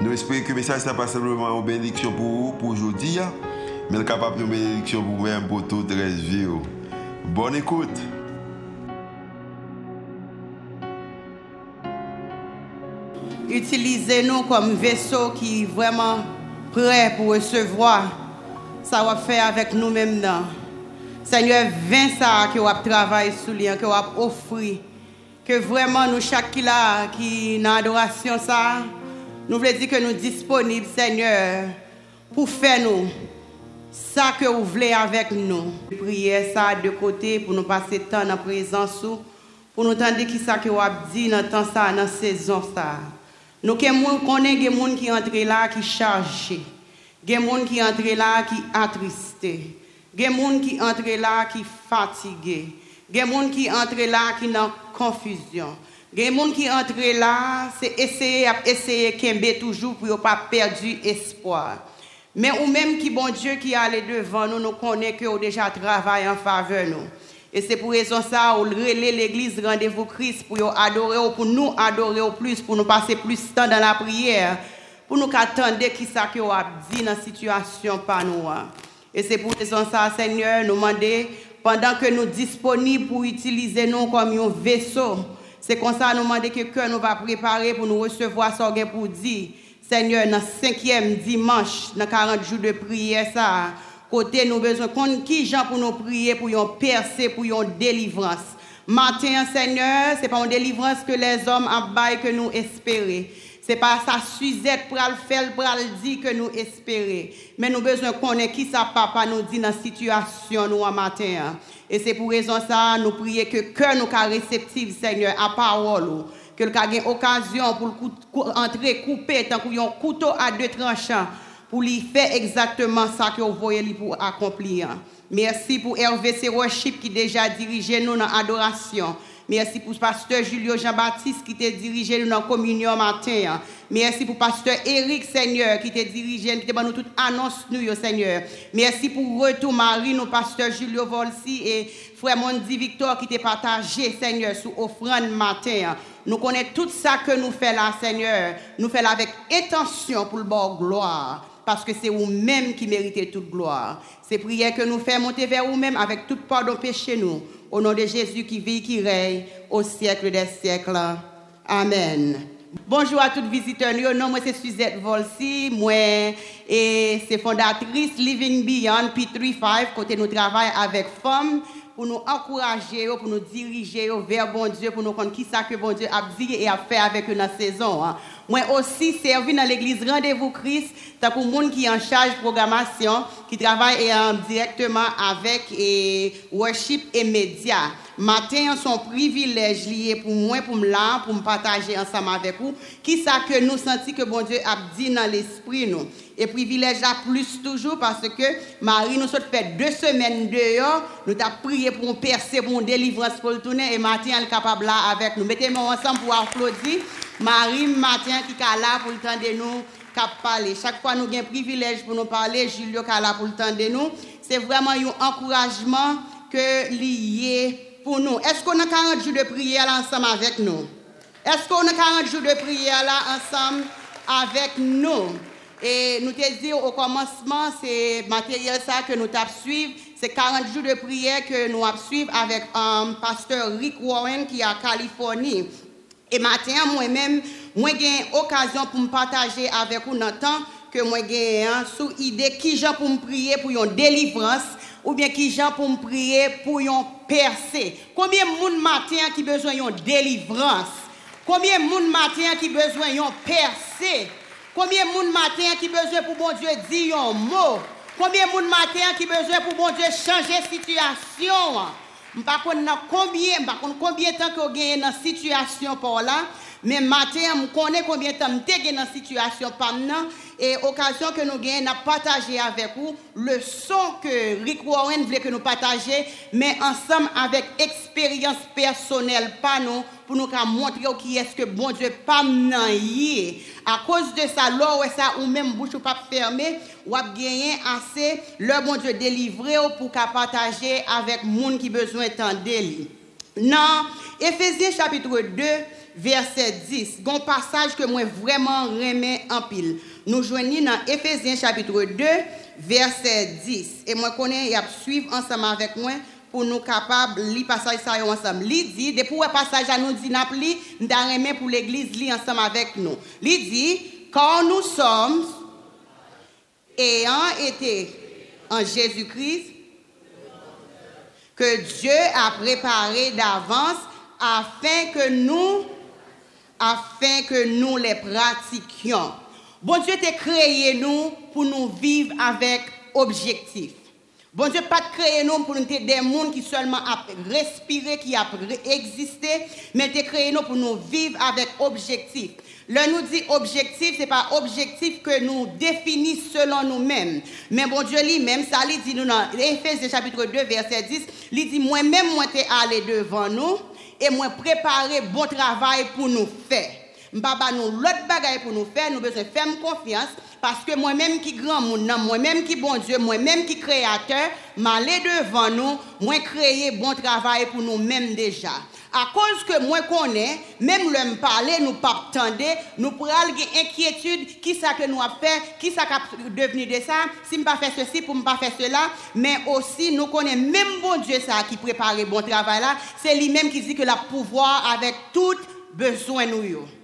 Nous espérons que le message n'est pas simplement une bénédiction pour vous, pour aujourd'hui, hein. mais capable de bénédiction pour vous-même, pour toute la vie. Oh. Bonne écoute. Utilisez-nous comme vaisseau qui est vraiment prêt pour recevoir. Ça va faire avec nous-mêmes. Seigneur, viens ça que vous travaillé sur lui, que vous offrir. Que vraiment nous, chaque qui là, qui dans l'adoration, ça, nous voulons dire que nous sommes disponibles, Seigneur, pour faire nous ça que vous voulez avec nous. Priez ça de côté pour nous passer temps la présence, pour nous entendre qui ça que vous avez dit dans temps ça, dans saison ça. Nous connaissons des gens qui entrent là qui chargés. Des gens qui entrent là qui attristés. Des gens qui entrent là qui fatigués. Des gens qui entrent là qui dans confusion. Il y gens qui entrent là, c'est essayer, essayer de toujours pour ne pas perdre espoir. Mais ou même qui bon Dieu qui allait devant nous, nous connaissons que déjà travaillé en faveur nous. Et c'est pour raison ça, on relève l'église rendez-vous Christ pour adorer, pour nous adorer au plus, pour nous passer plus de temps dans la prière, pour nous attendre qui ça que a dit dans la situation par nous. Et c'est pour raison ça, Seigneur, nous demander, pendant que nous disponibles pour utiliser nous comme un vaisseau, c'est comme ça nous demandons que cœur nous va préparer pour nous recevoir ça pour dire, Seigneur, dans le cinquième dimanche, dans 40 jours de prière, ça, côté nous besoin qui gens pour nous prier, pour une percer, pour une délivrance. Matin, Seigneur, ce n'est pas une délivrance que les hommes abaillent que nous espérons. Ce n'est pas sa Suzette pour le faire, pour le dire que nous espérons. Mais nous besoin connaître qui ça papa nous dit dans la situation nous en matin. Et c'est pour raison ça, nous prions que cœur nous soit réceptif, Seigneur, à parole. Que le ait occasion pour entrer couper tant un couteau à deux tranchants pour lui faire exactement ça que vous voyez pour accomplir. Merci pour Hervé Worship qui déjà dirigé nous dans l'adoration. Merci pour pasteur Julio Jean-Baptiste qui t'a dirigé dans la communion matin. Merci pour pasteur Eric Seigneur qui t'a dirigé, qui t'a nous toute annonce nous, Seigneur. Merci pour retour Marie, nous pasteur Julio Volsi et frère Mondi Victor qui t'a partagé, Seigneur, sous offrande matin. Nous connaissons tout ça que nous faisons là, Seigneur. Nous faisons avec intention pour le bon gloire parce que c'est vous-même qui méritez toute gloire. C'est prière que nous faisons monter vers vous-même avec toute pardon péché nous. Au nom de Jésus qui vit, qui règne au siècle des siècles. Amen. Bonjour à tous les visiteurs. Mon nom c'est Suzette Volsi. Moi, et c'est fondatrice Living Beyond P35, côté nous travaillons avec femmes pour nous encourager, pour nous diriger vers bon Dieu, pour nous comprendre qui ça que bon Dieu a dit et a fait avec eux dans la saison. Moi aussi servi dans l'église Rendez-vous Christ, c'est pour monde qui en charge programmation, qui travaille directement avec et worship et médias. Matin, son privilège lié pour moi, pour me là, pour me partager ensemble avec vous. Qui ça que nous sentons que bon Dieu a dit dans l'esprit nous? Et privilège à plus toujours parce que Marie nous a fait deux semaines dehors. Nous avons prié pour une percer, pour une délivrance pour le tourner. Et matin, elle est capable là avec nous. Mettez-moi ensemble pour applaudir. Marie matin qui est là pour le temps de nous parler. Chaque fois nous avons un privilège pour nous parler, Julio là pour le temps de nous. C'est vraiment un encouragement que lié pour nous? Est-ce qu'on a 40 jours de prière ensemble avec nous? Est-ce qu'on a 40 jours de prière là ensemble avec nous? Et nous te dit au commencement, c'est matériel ça que nous avons suivre. C'est 40 jours de prière que nous avons suivre avec un pasteur Rick Warren qui est à Californie. Et maintenant, moi-même, moi j'ai occasion pour me partager avec vous dans temps que moi j'ai hein, sous idée qui gens pour me prier pour une délivrance ou bien qui gens pour me prier pour une percée. Combien de monde matin qui besoin d'une délivrance? Combien de monde matin qui besoin d'une percée? Combien de monde matin qui besoin pour bon Dieu dire un mot? Combien de monde matin qui besoin pour bon Dieu changer situation? Je ne sais pas combien, de temps que vous dans cette situation pour là, mais matin, je connais combien de temps que dans cette situation par là? Et occasion que nous gagnons, nous partager avec vous le son que Rick Warren voulait que nous partagions, mais ensemble avec expérience personnelle, pas nous, pour nous montrer qui est-ce que bon Dieu pas y À cause de ça, là, ça, ou même bouche ou pas fermée, ou a gagné assez, le bon Dieu délivré pour partager avec monde qui besoin d'entendre. Dans Ephésiens chapitre 2, verset 10, un passage que moi vraiment remets en pile. Nous joignons dans Ephésiens chapitre 2, verset 10. Et moi connais et à suivre ensemble avec moi pour nous capables de lire passage ensemble. Il dit, depuis le passage à nous dit, nous avons pour l'église lire ensemble avec nous. Il dit, quand nous sommes ayant été en Jésus-Christ, que Dieu a préparé d'avance afin que nous, afin que nous les pratiquions. Bon Dieu t'a créé nous pour nous vivre avec objectif. Bon Dieu pas créé nous pour nous être des mondes qui seulement a respiré, qui a existé, mais t'a créé nous pour nous vivre avec objectif. Le nous dit objectif, ce n'est pas objectif que nous définissons selon nous-mêmes. Mais bon Dieu lui-même, ça lui dit nous dans Éphésiens chapitre 2, verset 10, il dit moi-même, moi, t'es allé devant nous et moi préparer bon travail pour nous faire. Papa nous l'autre bagaille pour nous faire, nous besoin faire confiance parce que moi-même qui grand monde, moi-même qui bon Dieu, moi-même qui créateur, m'aller devant nous, moi créer bon travail pour nous-mêmes déjà. À cause que moi connais, même le parler, nous pas attendre, nous pourrons inquiétude, qui ça que nous a fait, qui ça a devenu de ça, si me pas ceci pour me pas faire cela, mais aussi nous connaissons même bon Dieu ça qui prépare bon travail là, c'est lui-même qui dit que la pouvoir avec tout besoin nous.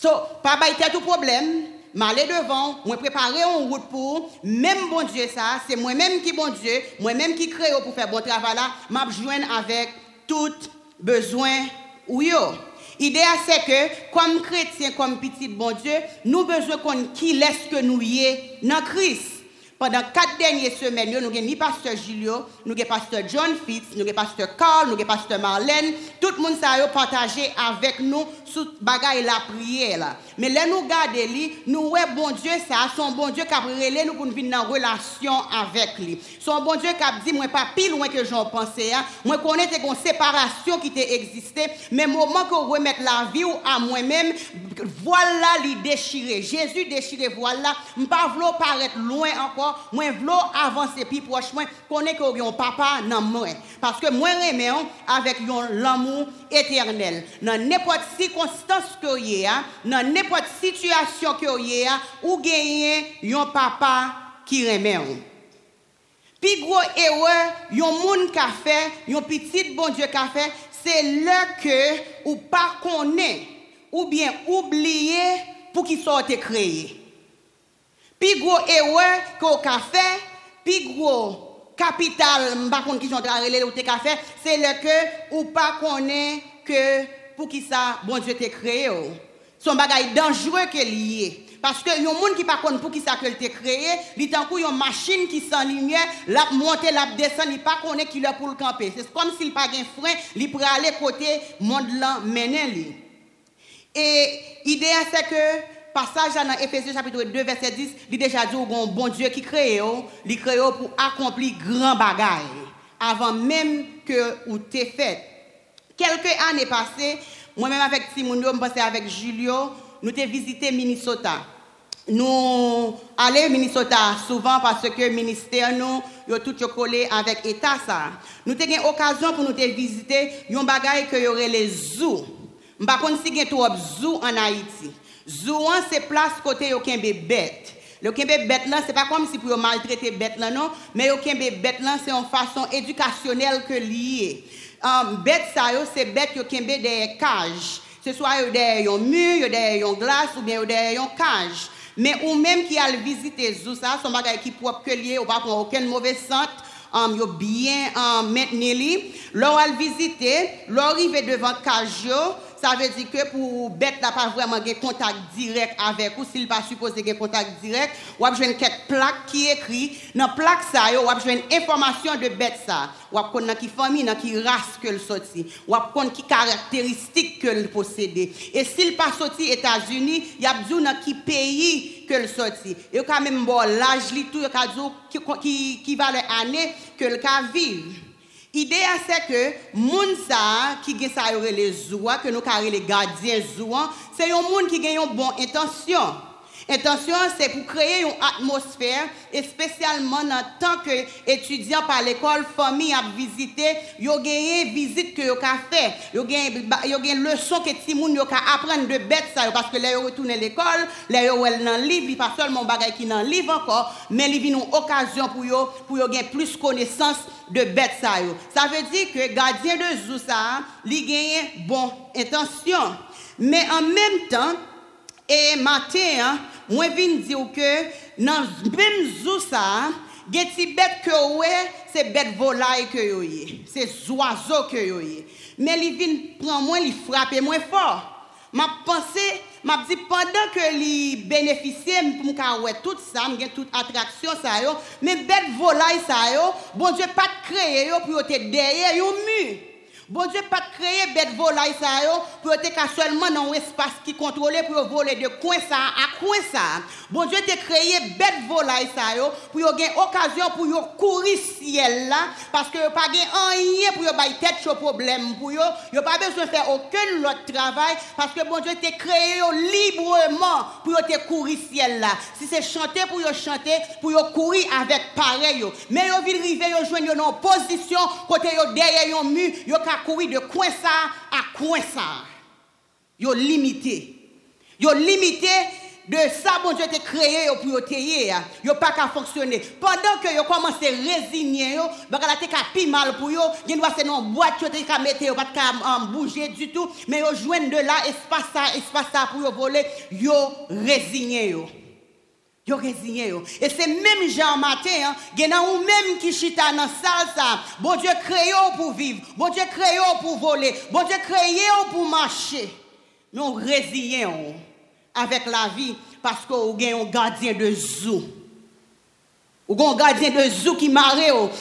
So, pas a tout problème, m'aller devant, moi préparer en route pour, même bon Dieu ça, c'est moi-même qui bon Dieu, moi-même qui crée pour faire bon travail là, m'a avec tout besoin ou yo. L'idée c'est que comme chrétiens, comme petit bon Dieu, nous besoin qu'on qui laisse que nous y dans Christ. Pendant quatre dernières semaines, nous avons pasteur Julio, nous avons pasteur John Fitz, nous avons pasteur Carl, nous avons pasteur Marlène. Tout le monde a partagé avec nous sous bagaille la prière. Mais là, nous regardons, nous voyons bon Dieu, ça, son bon Dieu qui a relé nous pour venir en relation avec lui. Son bon Dieu qui a dit, moi, pas plus loin que j'en pensais. Hein. Moi, connais une séparation qui existé, mais moment que remet la vie à moi-même, voilà lui déchiré. Jésus déchiré, voilà. Ne pas paraître loin encore moi veux avancer plus proche moi connais que un papa dans moi parce que moi j'aime avec l'amour éternel dans n'importe circonstance que y a dans n'importe situation que y a ou gagner un papa qui aime puis gros erreur yon monde qu'a fait yon petit bon Dieu qu'a fait c'est le que ou pas connaît ou bien oublier pour qu'il soit créé. Pi gros erreur qu'on a fait, pi gros capital, m'pa contre qui sont relé ou te fait, c'est le que ou pas connaît que pour qui ça bon Dieu t'a créé. Oh. Son bagay dangereux que lié. Parce que yon monde qui pas connaît pour qui ça que t'a créé, li tant une machine qui lumière, la monter, la descendre, il pas connaît qui là pour le camper. C'est comme s'il pas un frein, il pourrait aller côté monde là mener. Et l'idée c'est que passage dans Ephésiens chapitre 2, verset 10, il déjà dit un bon Dieu qui crée, il crée pour accomplir grand bagaille avant même que ou t'es fait. Quelques années passées, moi-même avec Timounio, je passais avec Julio, nous avons visité Minnesota. Nous allons Minnesota souvent parce que le ministère nous a tout collé avec l'État. Nous avons eu l'occasion pour nous visiter un bagaille que aurait les zoos. Je ne sais pas si y a trop zoo en Haïti. Zouan, c'est place côté kembe bête. Le kembe bête là, c'est pas comme si pour maltraiter bête là non, mais yo kembe bête c'est en façon éducationnelle que lié. Um, bête ça c'est bête yo kembe des cages. Ce soit des yon mur, des yon glace ou bien des yon cage. Mais ou même qui a visité zoo ça, son bagay qui propre que lié, ou pas pour aucun mauvais centre. Um, yo bien um, maintenu li. Lors al visiter, lors arrivé devant cage ça veut dire que pour bête n'a pas vraiment de contact direct avec ou s'il pas supposé de contact direct, ou a besoin quelques plaques qui écrit dans plaque ça ou a besoin information de bête ça. Ou a connait qui famille, dans qui race que le sorti, ou a connait qui caractéristiques que le possède. Et s'il pas sorti États-Unis, il y a besoin dans qui pays que le sorti. Et quand même bon l'âge tout qui qui qui va l'année que le cas vivre. L'idée c'est que moun sa qui gen sa les zoua que nous carré les gardiens c'est un monde qui gagne une bonne intention. Intention, c'est pour créer une atmosphère, et spécialement en tant qu'étudiant par l'école, famille a visité, yo gagné visite que yo ka fait, yo gagné leçon que ti moun yo ka apprendre de bête parce que là yo retourner l'école, là yo elle dans livre, pas seulement bagay qui dans livre encore, mais il une occasion pour yo pour yo plus connaissance de bête ça yo. Ça veut dire que gardien de zoo ça, li gagne bon intention. Mais en même temps, E maten, mwen vin diw ke nan bim zou sa, geti bet ke we, se bet volay ke yo ye. Se zwazo ke yo ye. Men li vin pran mwen, li frape mwen for. Map pense, map di pandan ke li benefisye pou mka we tout sa, m gen tout atraksyon sa yo, men bet volay sa yo, bon dje pat kreye yo pou yo te deye yo mu. Bon Dieu pas créé bête volaille ça yo pour être seulement dans un espace qui contrôlé pour voler de coin ça à coin ça. Bon Dieu t'a créé bête volaille ça yo pour avoir occasion pour yo courir ciel là parce que pas rien pour yo bailler tête au problème pour yo, yo pas besoin faire aucun autre travail parce que bon Dieu t'a créé librement pour yo te courir ciel là. Si c'est chanter pour yo chanter, pour yo courir avec pareil yo. Mais yo vinn river yo joindre dans position côté yo derrière un mur, yo de coin ça à coin ça. Yo limité. Yo limité de ça, bon Dieu t'a créé pour yo téye, yo pas qu'à fonctionner. Pendant que yo commence à résigner, yo, bagala te ka pi mal pour yo, gen doit c'est non boîte yo te ka mettre yo pas qu'à bouger du tout, mais yo joindre de là espace ça, espace ça pour yo voler, yo résigner yo. Et c'est même Jean matin, hein, gen ou même qui chita dans salle. Bon Dieu créé pour vivre, bon Dieu créé pour voler, bon Dieu créé pour marcher. Nous résilions avec la vie parce qu'on a un gardien de zoo. Ou un gardien de zoo qui marre,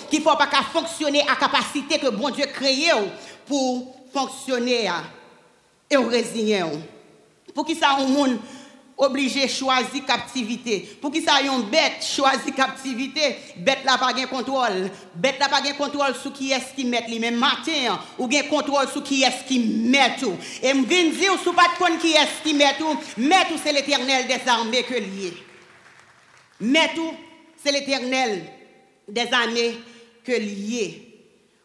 qui ne faut pas fonctionner à capacité que bon Dieu créé pour fonctionner. Et on résigne. Pour qui ça, un monde obligé choisir captivité. Pour qui ça une bête choisir captivité, bête là pas de contrôle. Bête là pas de contrôle sur qui est-ce qui met lui même matin ou gain contrôle sur qui est-ce qui met tout. Et me viens dire sous pas de qui est-ce qui met tout, met tout c'est l'Éternel des armées que lié. Met tout c'est l'Éternel des armées que lié.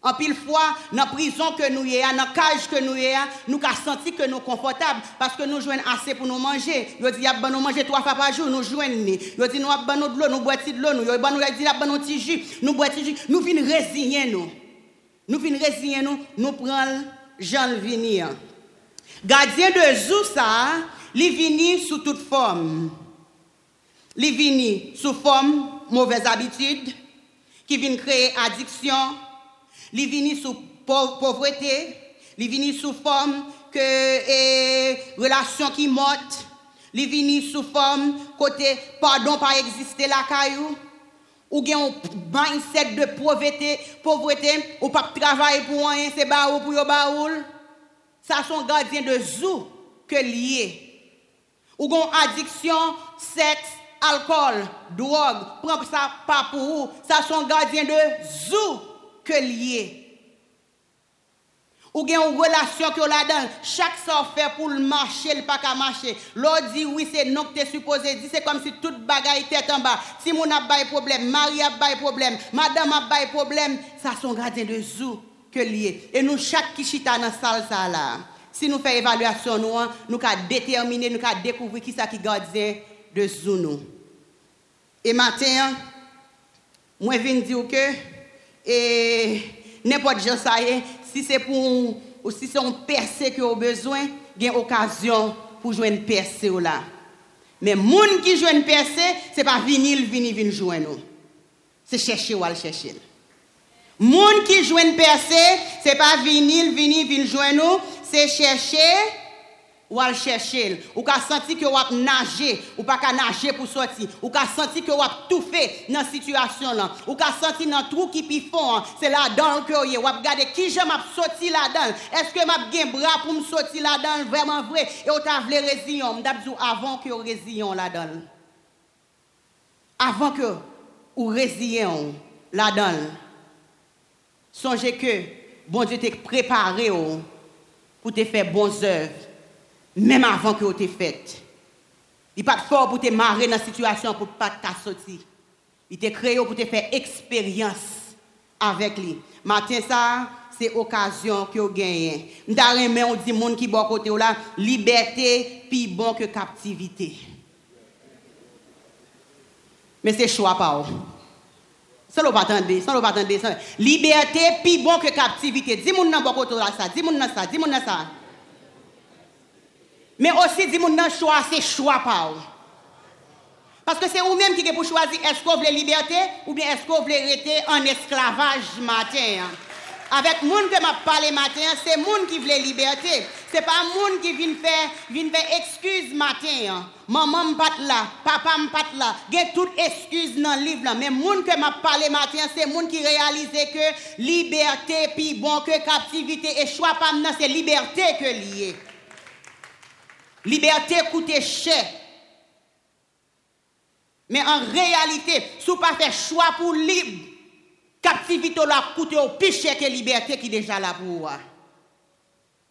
En pile fois, dans la prison que nous sommes, dans la cage que nous sommes, nous avons senti que nous sommes confortables parce que nous jouons assez pour nous manger. Nous dit, nous manger trois fois par jour, nous jouons. Nous dit, nous avons de l'eau, nous de l'eau, nous avons nous petit jus, nous boivons jus. Nous venons résigner nous. Nous venons résigner nous, nous prenons. Gardien de Zoussa, il sous toute forme. Il sous forme mauvaise habitude, qui vient créer addiction, il vient sous pauvreté, il vient sous forme que et, relation qui morte, il vient sous forme côté pardon pas exister la caillou ou bien un mindset de pauvreté, pauvreté ou pas travailler pour rien, c'est baou pour yo baoul. Ça sont gardiens de zou que lié. Ou une addiction, sexe, alcool, drogue, prends ça pas pour ça sont gardiens de zou que lié. Ou gen une relation que là-dedans, chaque ça fait pour le marcher, le pas qu'à marcher. L'autre dit oui, c'est non que tu supposé dire, c'est comme si toute bagaille était en bas. Si mon a pas problème, Marie a pas problème, madame a pas problème, ça sont gardien de zou que lié. Et nous chaque qui chita dans salle ça là. Si nous faisons évaluation nous, hein, nous avons déterminer, nous avons découvrir qui ça qui gardien de zou nous. Et matin, moi je viens dire que et n'importe qui ça si c'est pour ou si c'est un percé que vous besoin, il y a occasion pour jouer une percé là. Mais moun qui joue une percé, c'est pas vinyle vini vini jouer nous. C'est chercher ou aller chercher. Moun qui joue une percé, c'est pas vinyle vini vini jouer nous, c'est chercher ou al chercher, ou ka senti que ou nager, ou pas ka nager pour sortir, ou ka senti que ou tout fait dans situation là, ou ka senti dans trou qui pi fond, c'est là dans que ou a regarder qui je m'a sorti là-dedans. Est-ce que m'a gen bras pour me sortir là-dedans vraiment vrai et ou t'a résilion, m'd'abdou avant que résilion là-dedans. Avant que ou résilion là-dedans. Songez que bon Dieu t'a préparé pour te faire bonnes œuvres même avant que vous t'ait fait. Il pas fort pour te marrer dans la situation pour ne pas sortir. Il t'a créé pour te faire expérience avec lui. Matin, ça, c'est occasion que vous gagnez. Nous on dit monde qui bon côté là, liberté plus bon que captivité. Mais c'est choix pas. Ça ne pas attendre, ça ne pas attendre. Liberté plus bon que captivité. Dis moi nan bon côté ça, dis moi ça, Mais aussi, dis mon choix, c'est choix pas. Parce que c'est vous-même qui pour choisir est-ce qu'on veut liberté ou bien est-ce qu'on veut rester en esclavage matin? Avec monde que m'a parlé matin, c'est monde qui veut liberté. C'est pas monde qui vient faire excuse matin. Maman me là, papa me là. Il toute excuse dans le livre mais monde que m'a parlé matin, c'est monde qui réalise que liberté puis bon que captivité et choix pas c'est liberté que lié. Liberté coûte cher. Mais en réalité, si vous pas fait choix pour libre, captivité la coûte au plus cher que liberté qui est déjà là pour vous.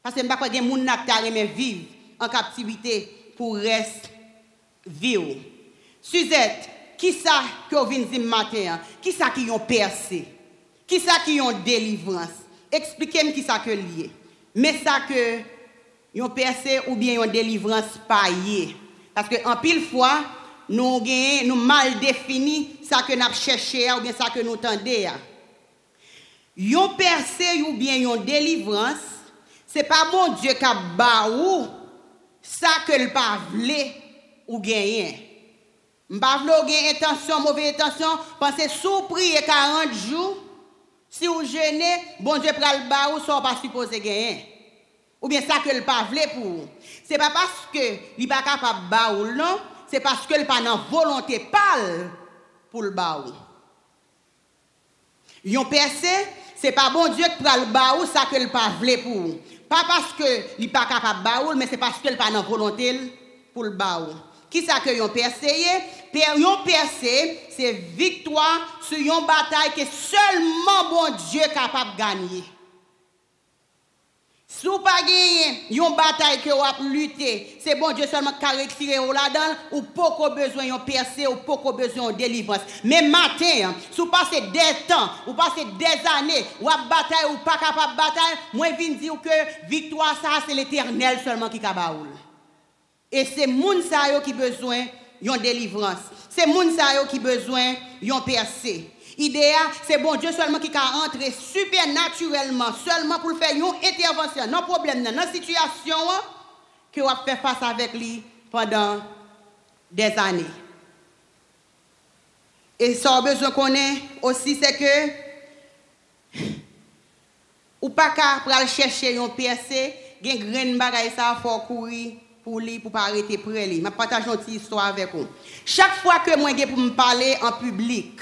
Parce que je ne sais pas si gens qui vivre en captivité pour rester vivre. Suzette, qui ça que vous venez dire matin? Qui ça qui ont percé? Qui ça qui ont délivrance? Expliquez-moi qui ça que lié. Mais ça que yon perse ou bien yon delivrans paye. Paske an pil fwa, nou genye, nou mal defini sa ke nap chèche ya ou bien sa ke nou tende ya. Yon perse ou bien yon delivrans, se pa moun Dje ka ba ou sa ke l pa vle ou genye. Mba vle ou genye etansyon, mouve etansyon, panse sou priye 40 jou, si bon ou jene, bon Dje pral ba ou sa ou pa suppose genye. Ou bien ça que le pas voulait pour. C'est pas parce que il pas capable baoul non, c'est parce que le pas dans volonté pâle pour le baoul. Yon percé, c'est pas bon Dieu qui prend le baoul ça que le pas voulait pour. Pas parce que il pas capable baoul mais c'est parce que le pas dans volonté pour le baoul. Qui ça que yon percé Yon percé, c'est victoire sur une bataille que seulement bon Dieu capable de gagner. Si vous pas gagné une bataille que vous avez lutté, c'est bon Dieu seulement qui a retiré là-dedans, ou besoin de percer, ou pas besoin de délivrance. Mais matin, si vous passez des temps, ou passez des années, ou avez bataille ou pas capable de bataille, moi je viens dire que victoire ça c'est l'éternel seulement qui a Et c'est moun sa qui besoin de délivrance. C'est moun sa qui besoin de percer. Idéal, c'est bon Dieu seulement qui a entré supernaturellement, seulement pour faire une intervention, non problème, non situation que vous fait face avec lui pendant des années. Et ça, besoin qu'on ait aussi, c'est que, ou pas qu'à chercher un percé, il y a une bagaille, ça faut courir pour lui, pour pas arrêter près lui. Je partage une petite histoire avec vous. Chaque fois que moi, pour me parler en public,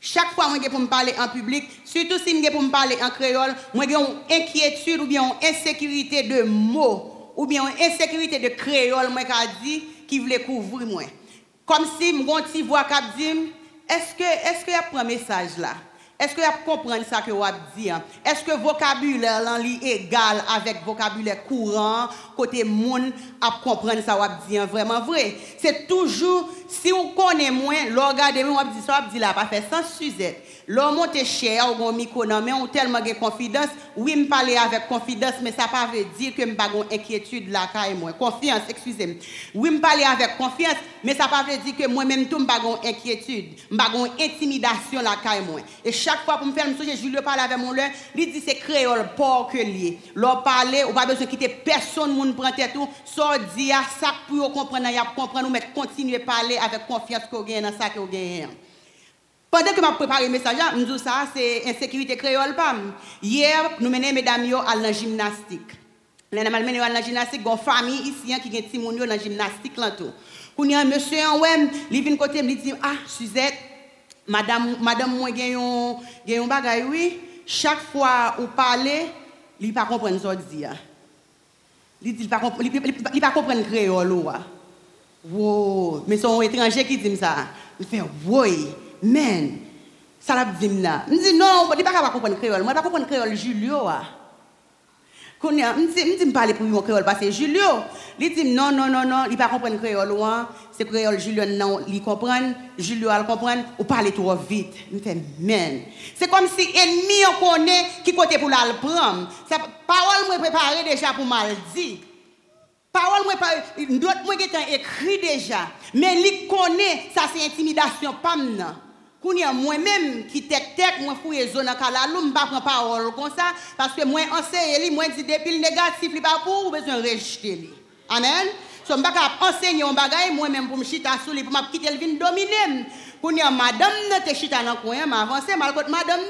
chaque fois que je parler en public, surtout si je parler en créole, moi j'ai une inquiétude ou bien une insécurité de mots ou bien une insécurité de créole qui voulait couvrir moi. Comme si mon petit voix qui dit est-ce que est-ce y a un message là? Est-ce que vous comprenez ça que vous dit hein? Est-ce que le vocabulaire est égal avec le vocabulaire courant, côté monde à comprendre ça vous dit hein? vraiment vrai C'est toujours si vous connaissez moins, regardez moi dit ça dit là pas fait sans Suzette. L'homme monte cher bon micro mais on tellement de confiance, oui me parler avec confiance mais ça pas veut dire que me pas inquiétude là. Confiance, excusez-moi. Oui me parler avec confiance mais ça pas veut dire que moi même tout me pas inquiétude, me pas intimidation là et. Et chaque fois pour me faire me soucier, Julio parle avec mon leur, il dit c'est créole pour que lié. Leur parler, ou pas besoin quitter personne moun prend tête tout, à ça pour comprendre, y a comprendre mais continuer à parler avec confiance qu'on gagne dans ça gagne. Pendant que je préparé le message, je dis ça, c'est insécurité créole. Hier, nous menons mesdames à la gymnastique. Mené dans la gymnastique, une famille ici hein, qui a monde dans la gymnastique. Quand y a un monsieur il vient côté me dit ah Suzette, madame madame moi gagne un un oui, chaque fois où parler, il pas comprendre ce dit. Il pas il pas comprendre créole. Wow, mais son étranger qui dit ça. Il fait oui, men, salap vim la. M di, non, di pa ka pa kompon kreol, mwen pa kompon kreol Julio a. Konya, m di m pale pou yon kreol, pase Julio, li di, non, non, non, non, li pa kompon kreol wan, se kreol Julio nan li kompon, Julio al kompon, ou pale tro vit. M te, men, se kom si enmi yon kone ki kote pou la al pram. Se parol mwen prepare deja pou mal di. Parol mwen pa, ndot mwen getan ekri deja, men li kone sa se intimidasyon pam nan. Moi-même qui tek tek moi fouye zone kalalou m'pa prend parole comme ça parce que moi enseigne moi dit depuis le négatif li pas pour besoin rejeter li. Amen? So m'pa ka enseigner un bagay moi même pour me chita sou li pour m'a quitter le vin dominer. Kounya madame ne te chita dans coin m'a avancé mal côté madame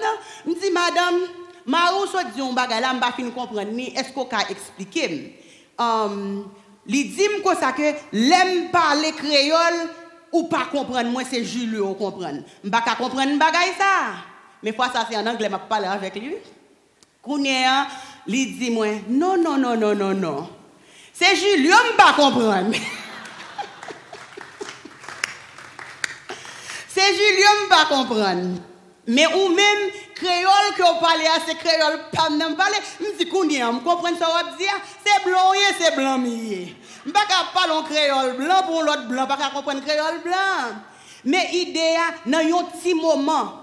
me dit madame Marou so dit un bagay là m'pa fin comprendre ni est-ce qu'on ka expliquer. Um, li dit que l'aime parler créole ou pas comprendre, moi c'est Julio comprendre. Je pas comprendre bagay ça. Mais fois ça c'est en anglais, je parler avec lui. Kounia, il dit moi, non, non, non, non, non, non. C'est Julio, je pas comprendre. c'est Julio, je pas comprendre. Mais ou même créole que vous parlez, c'est créole pas me parler. Je dis Kounia, je comprends ça, vous dire, c'est blanc, c'est blanc, Mpa ka palon kreol blan pou lot blan, pa ka kompren kreol blan. Me ideya nan yon ti moman.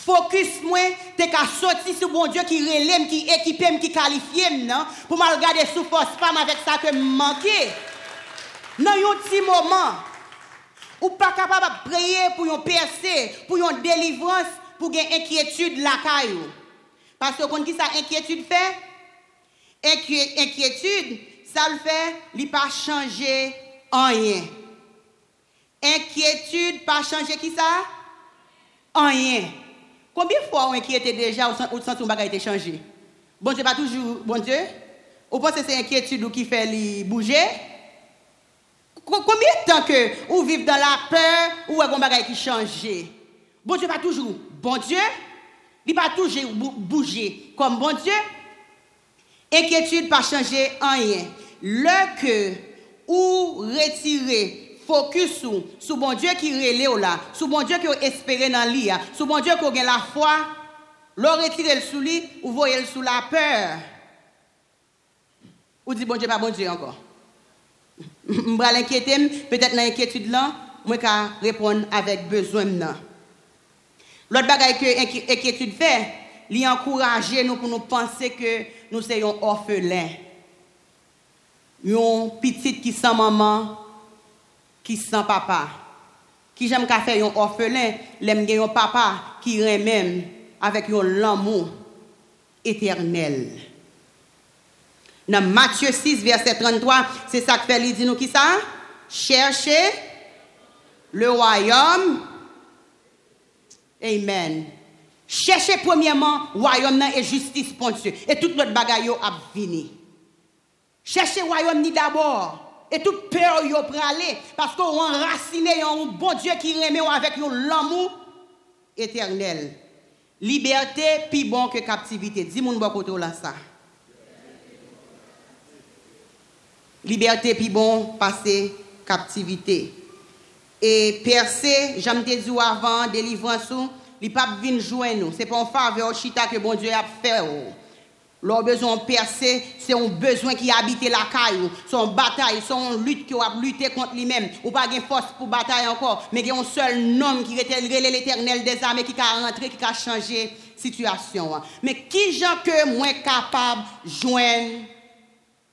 Fokus mwen te ka soti sou bon Diyo ki relem, ki ekipem, ki kalifyem nan. Pou mal gade sou fos pam avek sa ke manke. Nan yon ti moman. Ou pa kapab ap preye pou yon perse, pou yon delivrans, pou gen enkyetude lakay ou. Paske kon ki sa enkyetude fe? Enkyetude Ça le fait, il pas changer rien. Inquiétude, pas changer qui ça? Rien. Combien de fois on inquiétait déjà ou sent que bagage été changé? Bon Dieu, pas toujours, bon Dieu? Ou pensez que c'est inquiétude qui fait bouger? Combien de temps que vous vivez dans la peur ou un bagage qui change? Bon Dieu, pas toujours, bon Dieu? Il pas toujours bouger comme bon Dieu? Inquiétude pas changer rien. Le que ou retirer focus sur sur bon Dieu qui relève là, sur bon Dieu qui espéré dans lui, sur bon Dieu qui a la foi, le retirer le sous ou voyez le sous la peur. Ou dit bon Dieu pas bon Dieu encore. M'bral inquiéter, peut-être dans l'inquiétude là, moi ka répondre avec besoin. L'autre bagaille que inquiétude fait, lui encourager nous pour nous penser que nous sommes orphelins. Yon petite qui sans maman, qui sans papa. Qui j'aime qu'à faire un orphelin, l'aime un papa qui même avec l'amour éternel. Dans Matthieu 6, verset 33, c'est ça que fait, dit nous qui ça? Cherchez le royaume. Amen. Cherchez premièrement royaume et justice pour Dieu. Et tout notre bagaille a fini. Cherchez le royaume d'abord. Et toute peur yo aller parce qu'on enraciné un bon Dieu qui remet avec l'amour éternel. Liberté plus bon que captivité. Dis-moi bon là ça. Liberté plus bon passer captivité. Et percer, j'aime te dit avant délivrance il pas venir joindre nous. C'est pas un faveur chita que bon Dieu a fait. Leur besoin percer, c'est un besoin qui habite la caille. Une bataille, une lutte qui a lutter contre lui-même. Ou pas de force pour bataille encore, mais il y a un seul nom qui est l'éternel des armées qui a rentré, qui a changé la situation. Mais qui gens que moi capable de joindre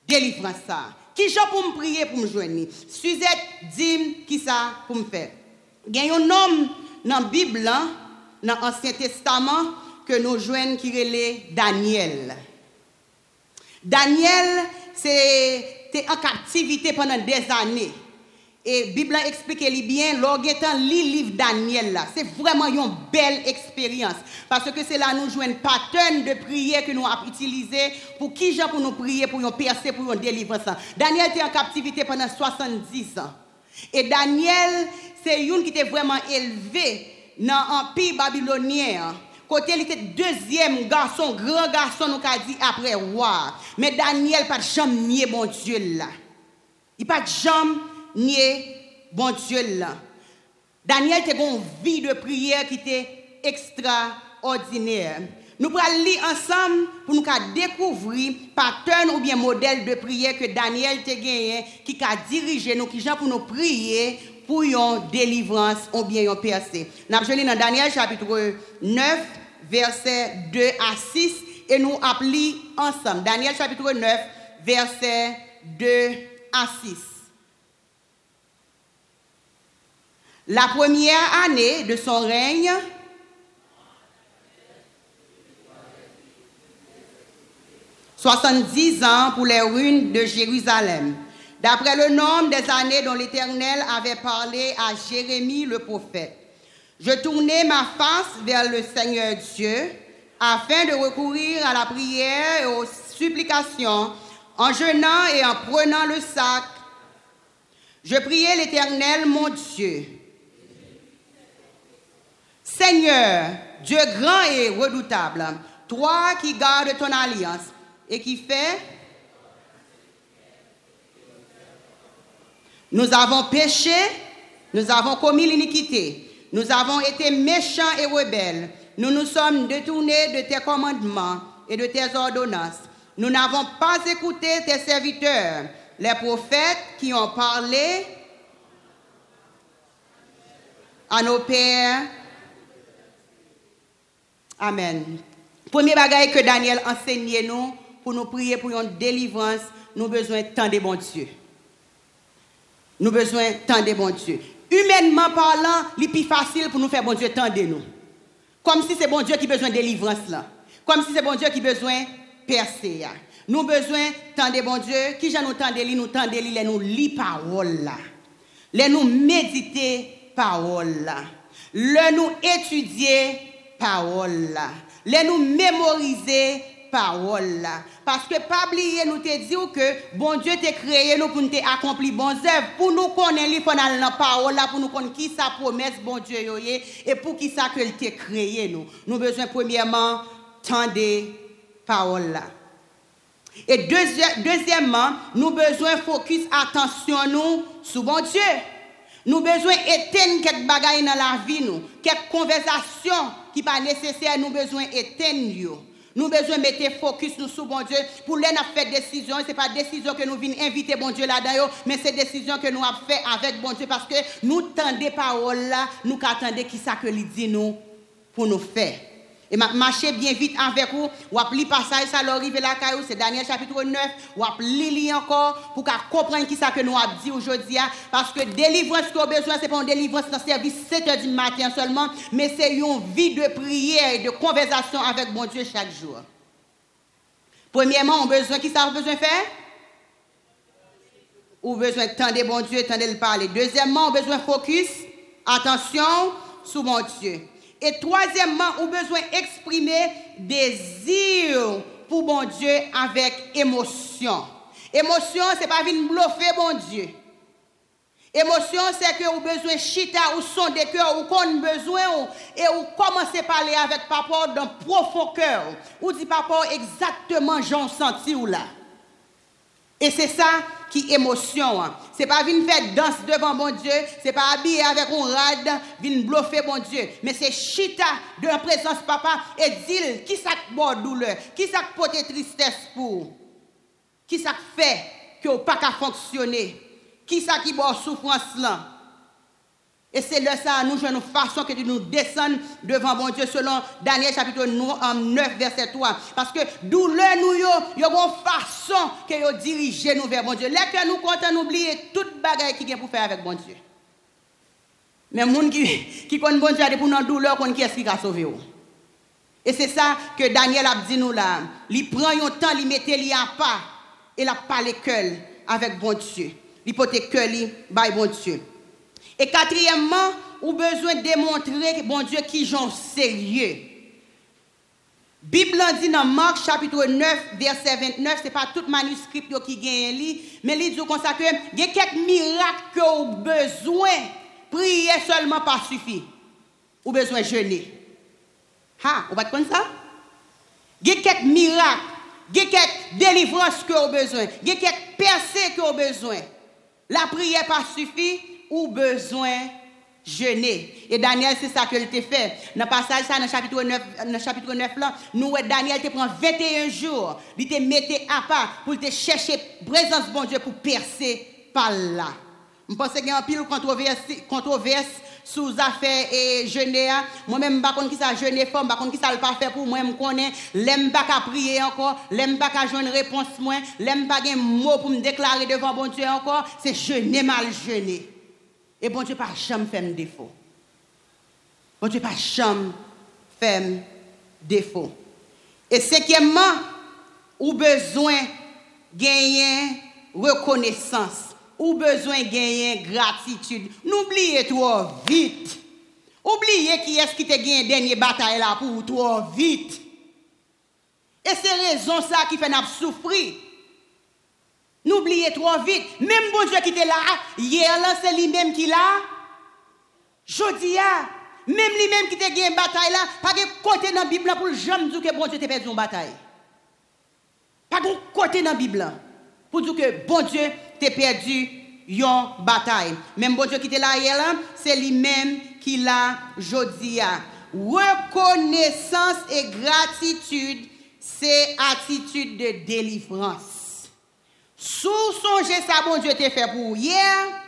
délivrance ça? Qui gens pour me prier pour me joindre? Suzette, dis qui ça pour me faire? Il y a un homme dans la Bible, hein, dans l'Ancien Testament, que nous joignons qui est Daniel. Daniel, c'était en captivité pendant des années. Et Bible explique bien, l'orguetan lit livre Daniel. C'est vraiment une belle expérience. Parce que c'est là nous jouons un pattern de prière que nous avons utilisé pour qui gens pour nous prier, pour nous percer, pour nous délivrer ça. Daniel était en captivité pendant 70 ans. Et Daniel, c'est une qui était vraiment élevé dans l'empire babylonien. Côté, il était deuxième garçon, grand garçon, nous a dit après roi. Mais Daniel, pas de jamais nier bon Dieu là. Il pas de jamais nier bon Dieu là. Daniel était une vie de prière qui était extraordinaire. Nous allons lire ensemble pour nous découvrir pattern ou bien modèle de prière que Daniel a gagné, qui a dirigé nous, qui pour nous prier pour une délivrance ou bien une percée. Nous allons dans Daniel chapitre 9, versets 2 à 6, et nous appelons ensemble. Daniel chapitre 9, versets 2 à 6. La première année de son règne, « 70 ans pour les ruines de Jérusalem d'après le nombre des années dont l'Éternel avait parlé à Jérémie le prophète. Je tournai ma face vers le Seigneur Dieu afin de recourir à la prière et aux supplications en jeûnant et en prenant le sac. Je priai l'Éternel mon Dieu. Seigneur, Dieu grand et redoutable, toi qui gardes ton alliance et qui fais Nous avons péché, nous avons commis l'iniquité, nous avons été méchants et rebelles, nous nous sommes détournés de tes commandements et de tes ordonnances. Nous n'avons pas écouté tes serviteurs, les prophètes qui ont parlé à nos pères. Amen. Premier bagage que Daniel enseignait nous pour nous prier pour une délivrance, nous avons besoin de tant de bon Dieu. Nous besoin tant de bon Dieu. Humainement parlant, c'est plus facile pour nous faire bon Dieu tant de nous. Comme si c'est bon Dieu qui besoin de délivrance. Comme si c'est bon Dieu qui besoin percer. Nous besoin tant de bon Dieu. Qui j'en nous tant de nous de les nous lit parole là. Les nous méditer parole là. Le nous étudier parole là. Les nous mémoriser parole là. Parce que pas oublier nous te dire que bon Dieu t'a créé nous pour nous accomplir bonnes œuvres. Pour nous connaître il faut la parole là pour nous connaître qui sa promesse bon Dieu et pour qui ça que t'a créé nous. Nous besoin premièrement tendre parole là. Et deuxièmement, nous besoin focus attention nous sur bon Dieu. Nous besoin éteindre quelques bagailles dans la vie nous, quelques conversations qui pas nécessaires, nous besoin éteindre nous besoin mettre focus nous sur bon Dieu. Pour les faire décision, ce n'est pas décision que nous venons inviter bon Dieu là-dedans, mais c'est décision que nous avons fait avec bon Dieu parce que nous tendez paroles là, nous attendons qui ça que lui dit nous pour nous faire. Et marcher bien vite avec vous, ou appli passage ça l'arrive la caillou, c'est Daniel chapitre 9, ou appli encore pour comprendre qui ça que nous avons dit aujourd'hui hein. parce que délivrance qu'on a besoin c'est pas une délivrance dans service 7 h du matin seulement, mais c'est une vie de prière et de conversation avec mon Dieu chaque jour. Premièrement, on a besoin qui ça a besoin de faire? Ou besoin de tendre bon Dieu, tendre le parler. Deuxièmement, on a besoin de focus, attention sur mon Dieu. Et troisièmement, on besoin d'exprimer désir pour mon Dieu avec émotion. Émotion, ce n'est pas venir bluffer mon Dieu. Émotion, c'est que vous besoin chita ou son de cœur, ou qu'on besoin, et vous commencez à parler avec papa d'un profond cœur. Ou dit papa exactement j'en senti ou là? Et c'est ça qui émotion. Hein. Ce n'est pas venir faire danse devant mon Dieu, ce n'est pas habiller avec un rad, venir bluffer mon Dieu, mais c'est chita de la présence papa et dire qui ça porte douleur, qui ça porte tristesse pour, qui ça fait que pas fonctionner, qui ça qui porte souffrance là? Et c'est là ça, nous jouons une façon que nous descendre devant bon Dieu selon Daniel chapitre 9, verset 3. Parce que douleur nous, il y une façon que nous diriger nous vers bon Dieu. Là que nous comptons oublier toute bagaille qui vient pour faire avec bon Dieu. Mais les gens qui, qui connaissent bon Dieu, pour notre douleur, qui est-ce qui a sauvé Et c'est ça que Daniel a dit nous là. Il prend un temps, il met à pas et il a parlé avec bon Dieu. l'hypothèque li, by bon Dieu. Et quatrièmement, ou besoin de démontrer bon Dieu qui j'en sérieux. Bible dit dans Marc chapitre 9 verset 29, c'est pas tout manuscrit qui gagne li, mais il dit comme que il y a quelques miracles que vous besoin prier seulement pas suffit. Ou besoin jeûner. Ha, vous comme ça Il y a quelques miracles, il y a quelques délivrances que vous besoin, il y a quelques percées que vous besoin. La prière pas suffit ou besoin jeûner. Et Daniel, c'est ça qu'il a fait. Dans le passage, ça, dans le chapitre 9, dans chapitre 9 là, nous, Daniel te prend 21 jours. Il te mettait à part pour te chercher présence bon Dieu pour percer par là. Je pense qu'il y a un pile controverse, controverse sous affaires et jeûner. Moi-même, je ne sais pas qui ça jeûner femme, je ne sais pas qui ça pas fait pour moi, je connais. L'aime pas prier encore, l'aime pas qu'à jouer une réponse moi, l'aime pas qu'à mot pour me déclarer devant bon Dieu encore, c'est jeûner mal jeûner. E bon Diyo pa chanm fèm defo. Bon Diyo pa chanm fèm defo. E sekyeman, ou bezwen genyen rekonesans. Ou bezwen genyen gratitude. N'oubliye tro vit. Oubliye ki eski te genyen denye batay la pou tro vit. E se rezon sa ki fè nap soufri. N'oubliez trop vite. Même bon Dieu qui était là, hier c'est lui-même qui là. Jodi même lui-même qui était gagné une bataille là, pas de côté dans la Bible pour jamais dire que bon Dieu t'a perdu une bataille. Pas de côté dans la Bible pour dire que bon Dieu t'a perdu une bataille. Même bon Dieu qui était là hier c'est lui-même qui l'a jodi Reconnaissance et gratitude, c'est attitude de délivrance. Sou sonje sa bon Diyo te fe pou yè, yeah.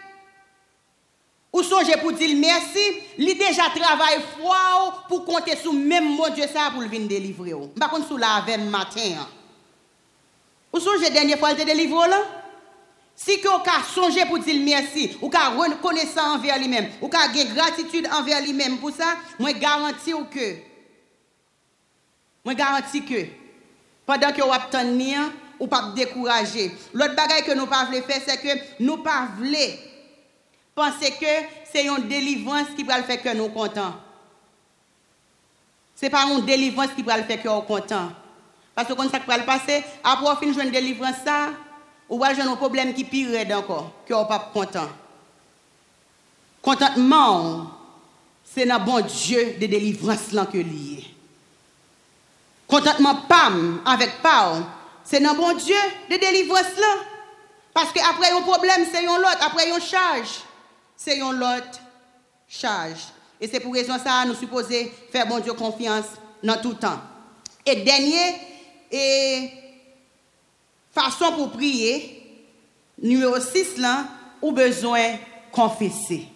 ou sonje pou dil mersi, li deja travay fwa ou pou konte sou mèm bon Diyo sa pou vin delivre ou. Bakon sou la avèm matin an. Ou sonje denye fwa te delivre ou la? Si ki ou ka sonje pou dil mersi, ou ka rekone sa anver li mèm, ou ka gen gratitude anver li mèm pou sa, mwen garanti ou ke, mwen garanti ke, padan ki ou ap ton ni an, pas décourager. L'autre bagaille que nous pas voulons faire, c'est que nous pas voulons penser que c'est une délivrance qui va le faire que nous contents. Ce n'est pas une délivrance qui va le faire que nous contents. Parce que quand ça va le passer, après on finit une délivrance, ça, ou va un problème qui pire encore, que on pas content. Contentement, c'est un bon Dieu de délivrance là que lié. Contentement pam avec pam, c'est un bon Dieu de délivrance là. Parce qu'après un problème, c'est un autre. Après une charge, c'est un autre charge. Et c'est pour raison ça, nous supposons faire bon Dieu confiance dans tout temps. Et dernier, et façon pour prier, numéro 6 là, ou besoin confesser.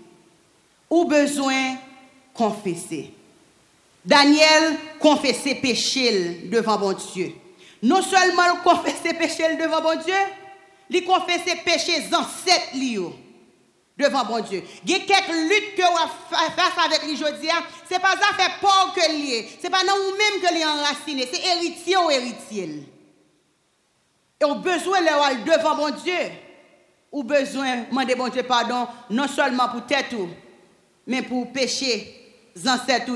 Ou besoin confesser. Daniel confessait péché devant bon Dieu non seulement il confesse ses péchés devant bon Dieu, il confesse ses péchés ancêtres devant bon Dieu. Il y a quelques luttes que vous face avec lui aujourd'hui, hein. ce n'est pas ça fait peur que lié, ce n'est pas non vous-même que est enraciné, c'est héritier ou héritier. Et on besoin de devant bon Dieu, ou besoin de demander bon Dieu pardon, non seulement pour tête, mais pour péché ancêtres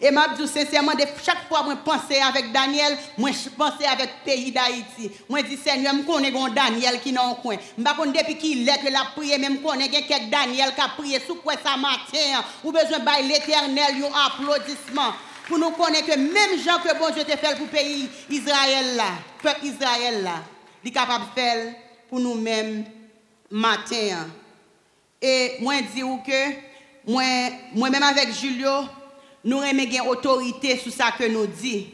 Et m'a dit sincèrement de chaque fois que je pensais avec Daniel, je pensais avec le pays d'Haïti. Je dis Seigneur, je connais Daniel qui est dans le coin. Je ne depuis qu'il est que la prière même connais quelqu'un Daniel qui a prié sous quoi ça matin ou besoin de l'éternel un applaudissement pour nous connaître que même gens que bon Dieu te fait pour le pays Israël là, peuple Israël là, est capable de faire pour nous-mêmes matin. Et moi je dis que moi-même avec Julio, nous aimons autorité sur ça que nous dit,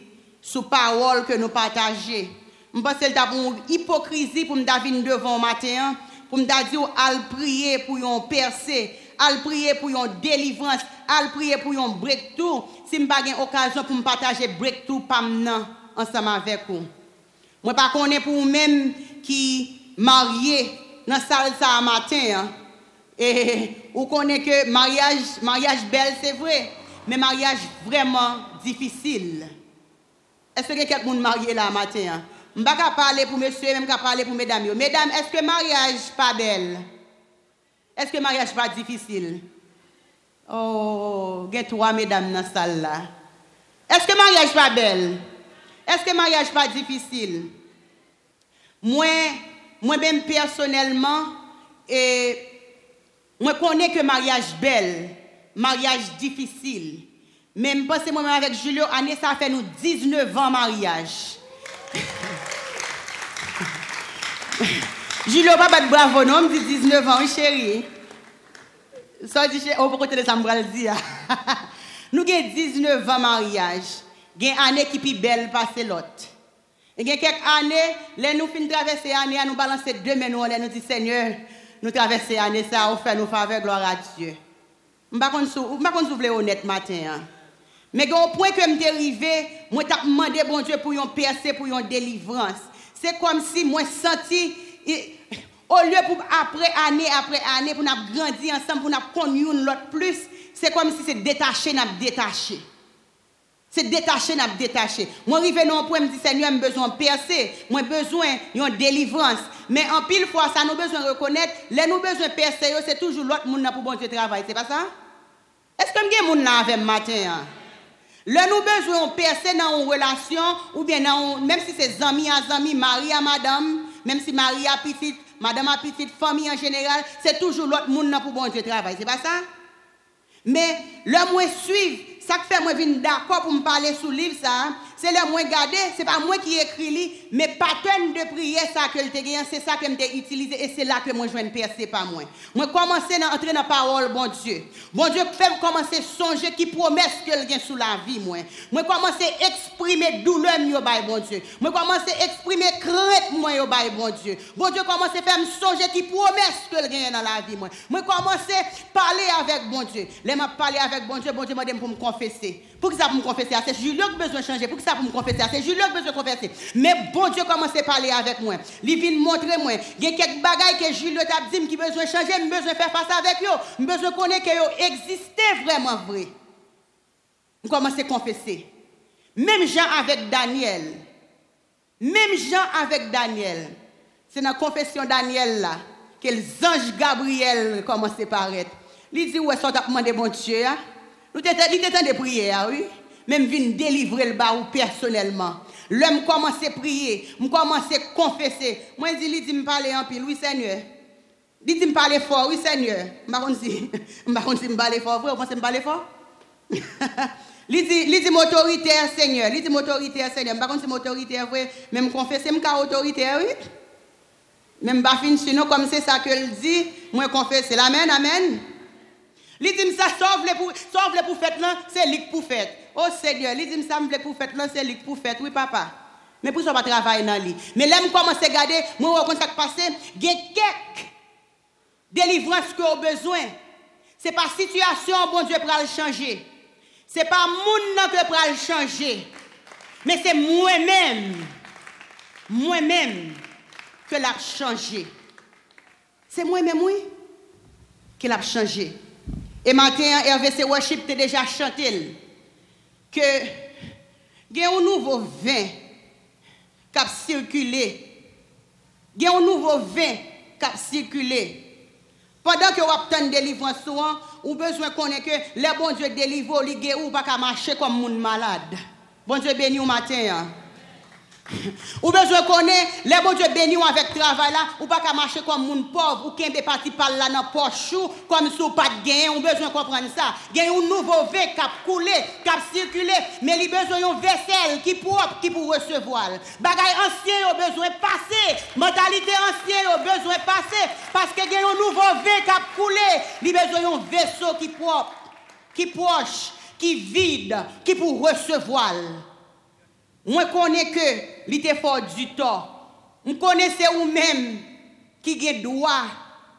sur parole que nous partageons. Je pense que c'est une hypocrisie pour nous venir devant matin, pour nous dire à prier pour un percée, à prier pour une délivrance, à prier pour un breakthrough. Si je n'ai pas occasion pour me partager breakthrough ensemble avec vous. Moi, pas connais pour vous-même qui marié dans la salle ça matin. Et vous connaissez que mariage, mariage belle, c'est vrai, mais mariage vraiment difficile. Est-ce que quelqu'un est marié là matin? Je ne vais pas parler pour monsieur, même pas parler pour mesdames. Mesdames, est-ce que mariage pas belle? Est-ce que mariage pas difficile? Oh, il y trois mesdames dans la salle là. Est-ce que mariage pas belle? Est-ce que mariage pas difficile? Moi, moi-même personnellement, et Mwen konen ke maryaj bel, maryaj difisil. Men mpase mwen mwen avèk Julio, anè sa fè nou 19 an maryaj. Julio pa bat bravo nou, mdi 19 an, chéri. So di chéri, ou oh, pou kote de sa mbral di ya. nou gen 19 an maryaj, gen anè ki pi bel pase lot. Gen kek anè, lè nou fin travesse anè, an nou balanse demen nou, lè nou di seigneur, nous traverser l'année, ça a fait nous faveur, gloire à Dieu. Je ne sais pas honnête matin. Hein. Mais au point que je suis arrivé, je t'ai demandé bon Dieu pour une percée, pour une délivrance. C'est comme si moi senti, au lieu pour après année après année, pour nous grandir ensemble, pour nous connaître l'autre plus, c'est comme si c'est détaché, nous détaché. C'est détaché, n'a détaché. Moi, arrivé un point, me dis, Seigneur, j'ai besoin de percer, j'ai besoin d'une délivrance. Mais en pile fois, ça nous besoin de reconnaître, les nous besoin de percer, c'est toujours l'autre monde pour bon Dieu travailler. C'est pas ça? Est-ce que je monde avec matin? Hein? Le nous besoin de percer dans une relation, ou bien même si c'est amis à amis, mari à madame, même si mari à petite, madame à petite, famille en général, c'est toujours l'autre monde pour bon Dieu travailler. C'est pas ça? Mais le moins suivre ça fait moi venir d'accord pour me parler sous livre ça, hein. C'est le moins gardé, c'est pas moi qui écrit lui, mais pattern de prière ça que te gagne, c'est ça que j'ai utilisé et c'est là que moi je viens percer pas moi. Moi commencer à entrer dans parole bon Dieu. Bon Dieu fait commencer songer qui promesse que gagne sous la vie moi. Moi commencer exprimer douleur yo bail bon Dieu. Moi commencer exprimer crainte moi yo bail bon Dieu. Bon Dieu commencer faire me songer qui promesse que gagne dans la vie moi. Moi commencer parler avec bon Dieu. Les m'a parler avec bon Dieu, bon Dieu m'a pour me confesser. Pour que ça me confesser, c'est Julien qui besoin changer. Pour que ça pour me confesser, c'est Julien qui besoin de confesser. Mais bon Dieu commence à parler avec moi? Il vient montrer moi. Il y a quelques bagailles que Julien t'a dit qui besoin changer, j'ai besoin faire face avec eux. J'ai besoin connaître que yo existait vraiment vrai. Je commence à confesser. Même Jean avec Daniel. Même Jean avec Daniel. C'est dans la confession Daniel là que les anges Gabriel commencent à paraître. Il dit, ouais, ça t'a demandé bon Dieu. Hein? Nous étions de prière, oui. Même vin délivrer le bas personnellement. L'homme commence à prier, je commence à confesser. Moi, je dis, dit, me en pile, oui, Seigneur. Il dit, me parler fort, oui, Seigneur. Je si me parler fort, vous pensez me parler fort? Il dit, il dit, autoritaire, Seigneur. Il dit, autoritaire, Seigneur. Je ne sais pas si autoritaire, vrai. Même confesser, suis autoritaire, oui. Même pas fin sinon, comme ça que qu'il dit, moi confesser. Amen, amen. Il dit ça sauve les pour sauve les c'est lui pour. Oh Seigneur, il dit ça me pour fête là, c'est lui pour fête. Oui papa. Mais pour ça pas travailler dans lui. Mais là me commence à regarder, moi on ça passé, il y a quelques délivrances que ont besoin. C'est pas situation bon Dieu pour le changer. C'est pas monde que pour le changer. Mais c'est moi-même. Moi-même que l'a changé. C'est moi-même oui qui l'a changé. Et maintenant, RVC Worship t'es déjà chanté que il a un nouveau vin qui a circulé. Il a un nouveau vin qui a circulé. Pendant que vous obtenez délivrance souvent, vous besoin de connaître que les bons Dieu délivrent, ils ou pas marcher comme un malade. Bon Dieu béni au matin. Hein. Ou besoin connaître les bon Dieu béni avec travail là, ou pas qu'à marcher comme moun pauvre, ou qu'un parti par là dans poche comme si ou pas de gain, ou besoin comprendre ça. A un nouveau vin qui a coulé, qui a circulé, mais il besoin d'une vaisselle qui propre qui pour recevoir. Bagay ancien ont besoin passer, mentalité ancienne ont besoin passer parce que a un nouveau vin qui a coulé, il besoin d'un vaisseau qui propre, qui proche, qui vide, qui pour recevoir. Moi, connais que l'été fort du temps. Je connais ou même qui a droit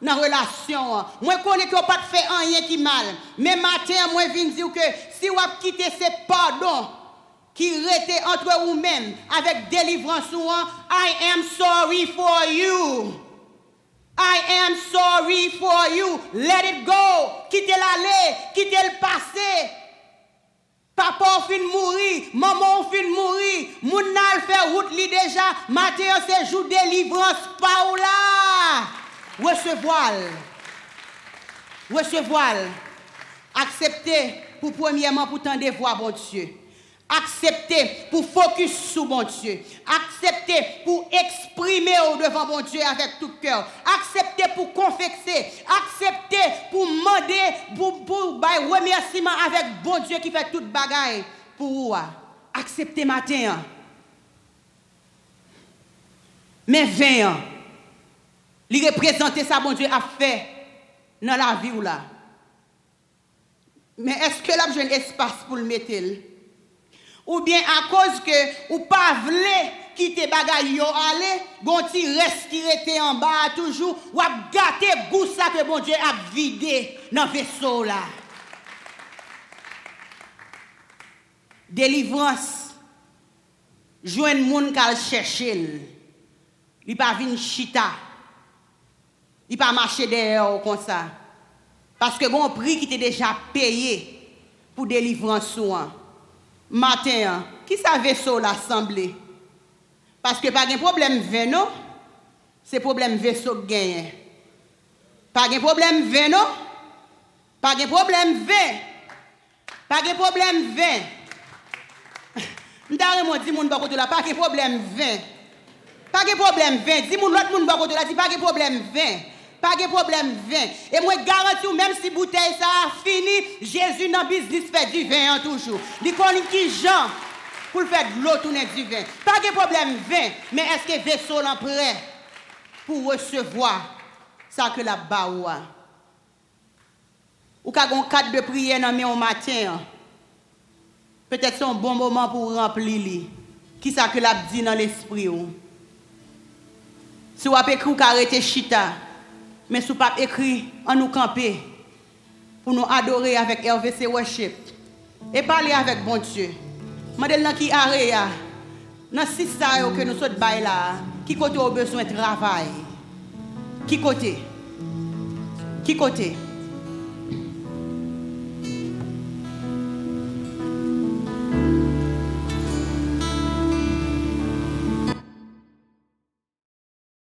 dans la relation. Moi, connais que pas fait rien qui mal. Mais matin, moi, viens dire que si vous quittez ce pardon qui était entre vous-même avec délivrance, I am sorry for you. I am sorry for you. Let it go. Quittez l'aller, quittez le passé. Maman fin mourir, moun nal fait route li déjà, matin c'est jour délivrance pa ou là. Recevoir. recevoir, accepter pour premièrement pour tendre voix, bon Dieu. Accepter pour focus sur bon Dieu. Accepter pour exprimer devant bon Dieu avec tout cœur. Accepter pour confesser. Accepter pour demander, pour, pour, remerciement avec bon Dieu qui fait toute bagaille pour vous. Accepter matin. Mais 20 ans. Il représenter ça, bon Dieu, a fait dans la vie là. Mais est-ce que là, j'ai un espace pour le mettre? Ou bien à cause que ou pas voulez quitter bagay yo aller, bon ti reste qui était en bas toujours, ou a gâté goût que bon Dieu a vidé dans vaisseau là. Delivrans, jwen moun kal chèchil, li pa vin chita, li pa mache deyè ou kon sa, paske gon pri ki te deja peye pou delivrans ou an. Maten an, ki sa veso l'assemble? Paske pa gen problem veno, se problem veso genyen. Pa gen problem veno, pa gen problem ven, non? pa gen problem ven, vin. M'dare dis moun bako là, pas de problème vin. Pas de problème vin. Dis moun l'autre moun bako là, dis pas de problème vin. Pas de problème vin. Et moi garantis même si bouteille ça a fini, Jésus dans fait du vin toujours. Il connaît qui Jean pour faire de l'eau tourner du vin. Pas de problème vin, mais est-ce que vaisseau est prêt pour recevoir ça que la baoua? Ou quand on cadre de prière dans matin, peut-être c'est un bon moment pour remplir Qui ça dit dans l'esprit Si vous avez écrit ou arrêter chita, mais si vous pas écrit en nous camper pour nous adorer avec RVC Worship et parler avec bon Dieu. Madel nan qui arrêt dans six que nous sommes là, qui côté au besoin de travail? Qui côté Qui côté